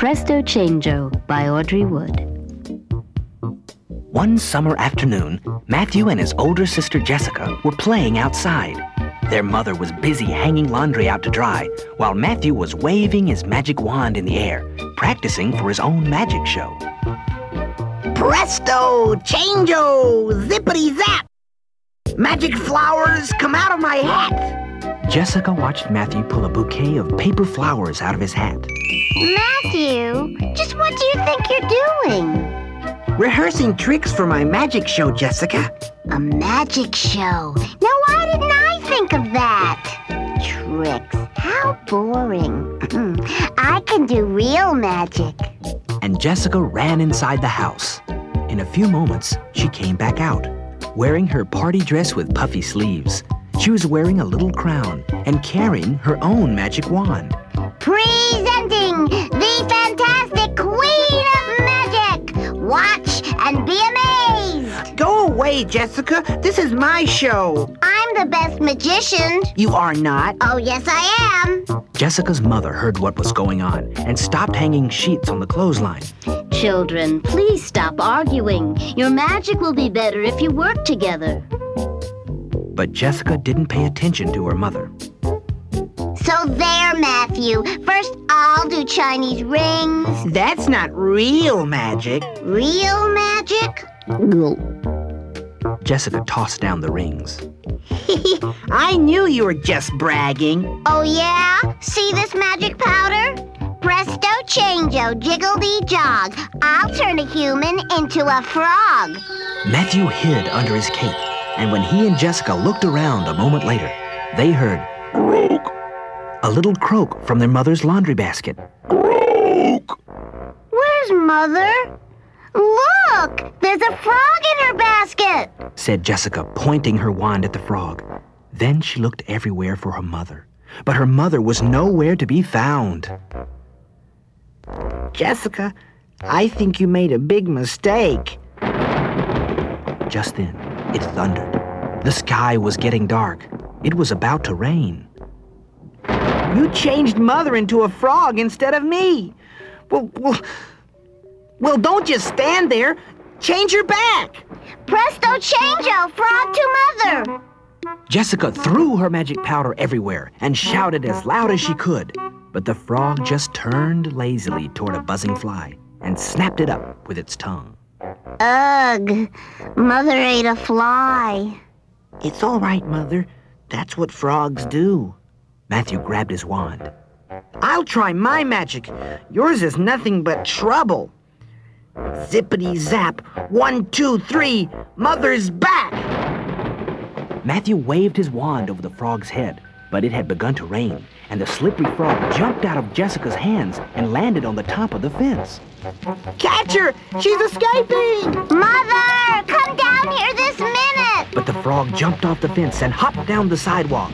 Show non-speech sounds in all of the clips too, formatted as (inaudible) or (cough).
Presto Changeo by Audrey Wood. One summer afternoon, Matthew and his older sister Jessica were playing outside. Their mother was busy hanging laundry out to dry, while Matthew was waving his magic wand in the air, practicing for his own magic show. Presto, changeo, zippity zap! Magic flowers come out of my hat! Jessica watched Matthew pull a bouquet of paper flowers out of his hat. Matthew, just what do you think you're doing? Rehearsing tricks for my magic show, Jessica. A magic show. Now, why didn't I think of that? Tricks. How boring. (clears throat) I can do real magic. And Jessica ran inside the house. In a few moments, she came back out, wearing her party dress with puffy sleeves. She was wearing a little crown and carrying her own magic wand. Presenting Watch and be amazed! Go away, Jessica. This is my show. I'm the best magician. You are not. Oh, yes, I am. Jessica's mother heard what was going on and stopped hanging sheets on the clothesline. Children, please stop arguing. Your magic will be better if you work together. But Jessica didn't pay attention to her mother. So there, Matthew. First, I'll do Chinese rings. That's not real magic. Real magic? Jessica tossed down the rings. (laughs) I knew you were just bragging. Oh, yeah? See this magic powder? Presto changeo, jiggledy jog. I'll turn a human into a frog. Matthew hid under his cape, and when he and Jessica looked around a moment later, they heard croak, a little croak from their mother's laundry basket. Croak! Where's Mother? Look! There's a frog in her basket! said Jessica, pointing her wand at the frog. Then she looked everywhere for her mother, but her mother was nowhere to be found. Jessica, I think you made a big mistake. Just then, it thundered. The sky was getting dark. It was about to rain. You changed Mother into a frog instead of me. Well, well, well, don't just stand there. Change your back. Presto changeo, frog to Mother! Jessica threw her magic powder everywhere and shouted as loud as she could. But the frog just turned lazily toward a buzzing fly and snapped it up with its tongue. Ugh, Mother ate a fly. It's all right, Mother. That's what frogs do. Matthew grabbed his wand. I'll try my magic. Yours is nothing but trouble. Zippity zap. One, two, three. Mother's back. Matthew waved his wand over the frog's head, but it had begun to rain, and the slippery frog jumped out of Jessica's hands and landed on the top of the fence. Catch her! She's escaping! Mother, come down here this minute! But the frog jumped off the fence and hopped down the sidewalk.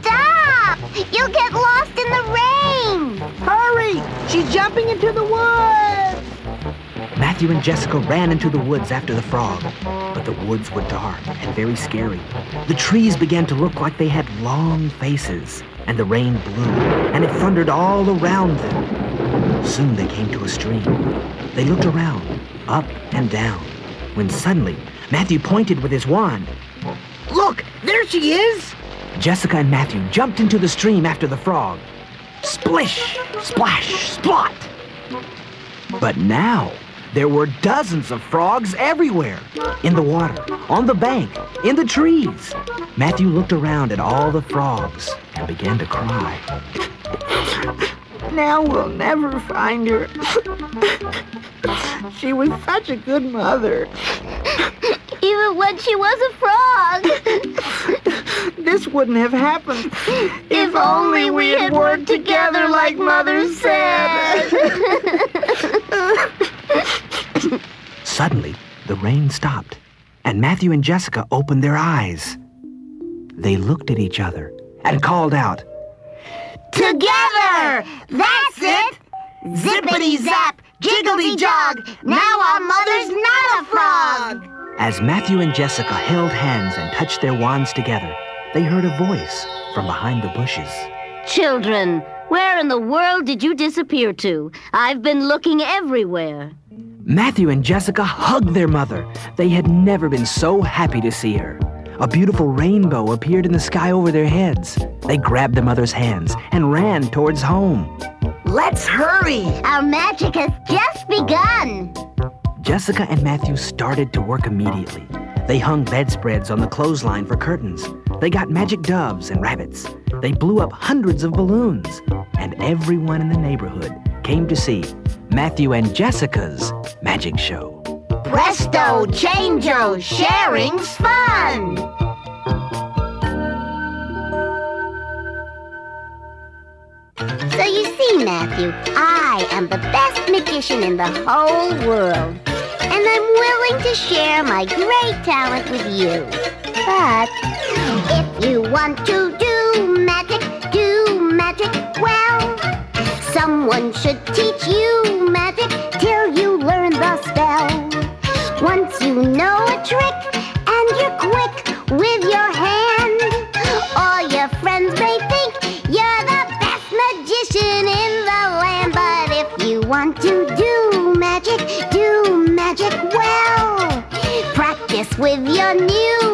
Stop! You'll get lost in the rain! Hurry! She's jumping into the woods! Matthew and Jessica ran into the woods after the frog, but the woods were dark and very scary. The trees began to look like they had long faces, and the rain blew, and it thundered all around them. Soon they came to a stream. They looked around, up and down, when suddenly Matthew pointed with his wand. Look, there she is! Jessica and Matthew jumped into the stream after the frog. Splish, splash, splot! But now, there were dozens of frogs everywhere. In the water, on the bank, in the trees. Matthew looked around at all the frogs and began to cry. Now we'll never find her. she was such a good mother. Even when she was a frog! This wouldn't have happened If only we had worked together like Mother said! (laughs) Suddenly, the rain stopped, and Matthew and Jessica opened their eyes. They looked at each other and called out, Together! That's it! Zippity zap, jiggly jog! Now our mother's not a frog! As Matthew and Jessica held hands and touched their wands together, they heard a voice from behind the bushes. Children, Where in the world did you disappear to? I've been looking everywhere. Matthew and Jessica hugged their mother. They had never been so happy to see her. A beautiful rainbow appeared in the sky over their heads. They grabbed their mother's hands and ran towards home. Let's hurry! Our magic has just begun. Jessica and Matthew started to work immediately. They hung bedspreads on the clothesline for curtains. They got magic doves and rabbits. They blew up hundreds of balloons. And everyone in the neighborhood came to see Matthew and Jessica's magic show. Presto, changeo, sharing's fun. So you see, Matthew, I am the best magician in the whole world. And I'm willing to share my great talent with you. But if you want to do magic, do magic well. Someone should teach you magic know a trick and you're quick with your hand, all your friends may think you're the best magician in the land. But if you want to do magic, do magic well. Practice with your new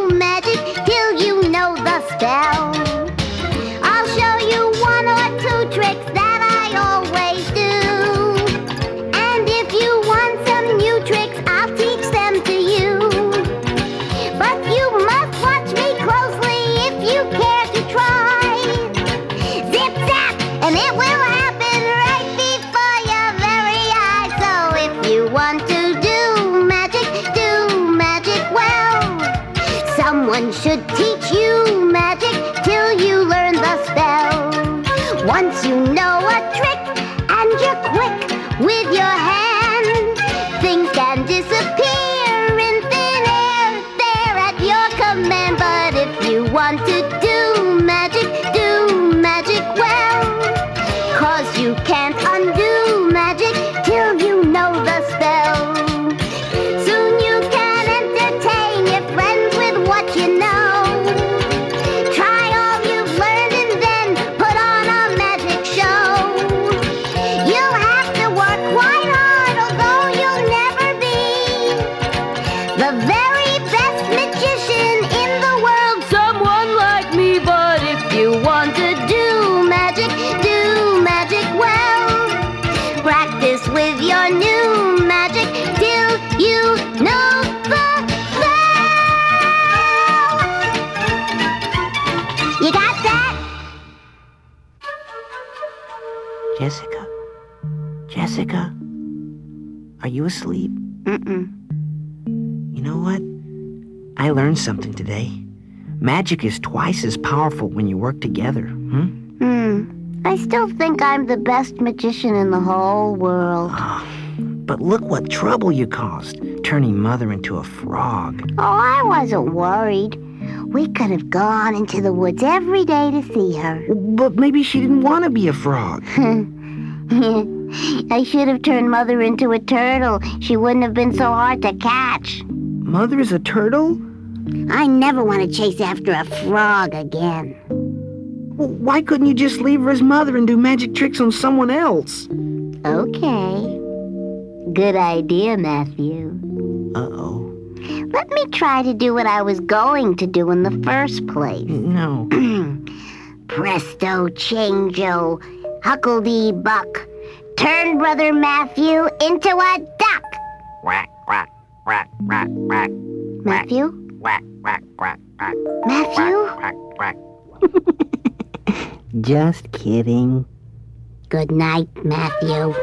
You got that? Jessica? Jessica? Are you asleep? Mm-mm. You know what? I learned something today. Magic is twice as powerful when you work together. Hmm? Hmm. I still think I'm the best magician in the whole world. But look what trouble you caused, turning Mother into a frog. Oh, I wasn't worried. We could have gone into the woods every day to see her. But maybe she didn't want to be a frog. (laughs) I should have turned Mother into a turtle. She wouldn't have been so hard to catch. Mother is a turtle? I never want to chase after a frog again. Well, why couldn't you just leave her as Mother and do magic tricks on someone else? Okay. Good idea, Matthew. Uh-oh. Let me try to do what I was going to do in the first place. Mm, no. (clears throat) Presto changeo, huckledee buck. Turn Brother Matthew into a duck. Quack, quack, quack, quack, quack, Matthew? quack, quack, quack, quack, Matthew? quack, quack. (laughs) Just kidding. Good night, Matthew.